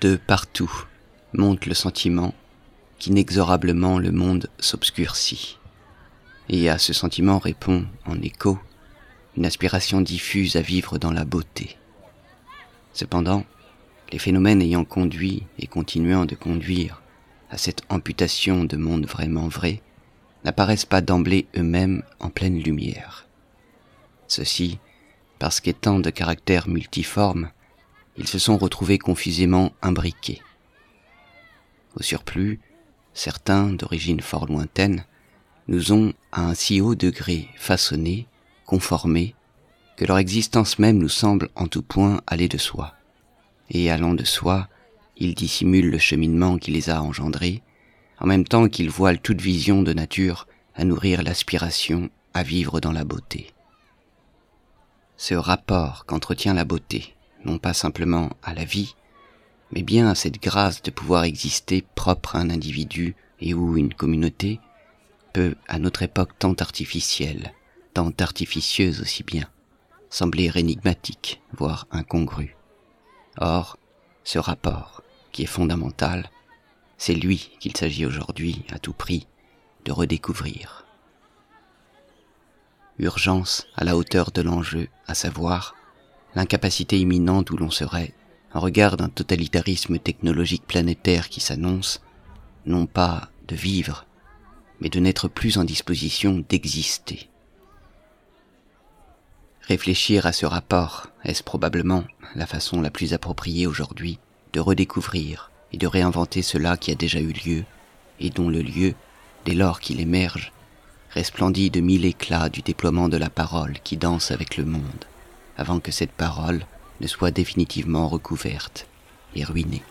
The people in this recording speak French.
De partout monte le sentiment qu'inexorablement le monde s'obscurcit. Et à ce sentiment répond, en écho, une aspiration diffuse à vivre dans la beauté. Cependant, les phénomènes ayant conduit et continuant de conduire à cette amputation de monde vraiment vrai n'apparaissent pas d'emblée eux-mêmes en pleine lumière. Ceci parce qu'étant de caractère multiforme, ils se sont retrouvés confusément imbriqués. Au surplus, certains, d'origine fort lointaine, nous ont à un si haut degré façonnés, conformés, que leur existence même nous semble en tout point aller de soi. Et allant de soi, ils dissimulent le cheminement qui les a engendrés, en même temps qu'ils voilent toute vision de nature à nourrir l'aspiration à vivre dans la beauté. Ce rapport qu'entretient la beauté, non pas simplement à la vie, mais bien à cette grâce de pouvoir exister propre à un individu et ou une communauté, peut, à notre époque tant artificielle, tant artificieuse aussi bien, sembler énigmatique, voire incongru. Or, ce rapport, qui est fondamental, c'est lui qu'il s'agit aujourd'hui, à tout prix, de redécouvrir. Urgence à la hauteur de l'enjeu, à savoir l'incapacité imminente où l'on serait, en regard d'un totalitarisme technologique planétaire qui s'annonce, non pas de vivre, mais de n'être plus en disposition d'exister. Réfléchir à ce rapport est-ce probablement la façon la plus appropriée aujourd'hui de redécouvrir et de réinventer cela qui a déjà eu lieu et dont le lieu, dès lors qu'il émerge, resplendit de mille éclats du déploiement de la parole qui danse avec le monde, avant que cette parole ne soit définitivement recouverte et ruinée.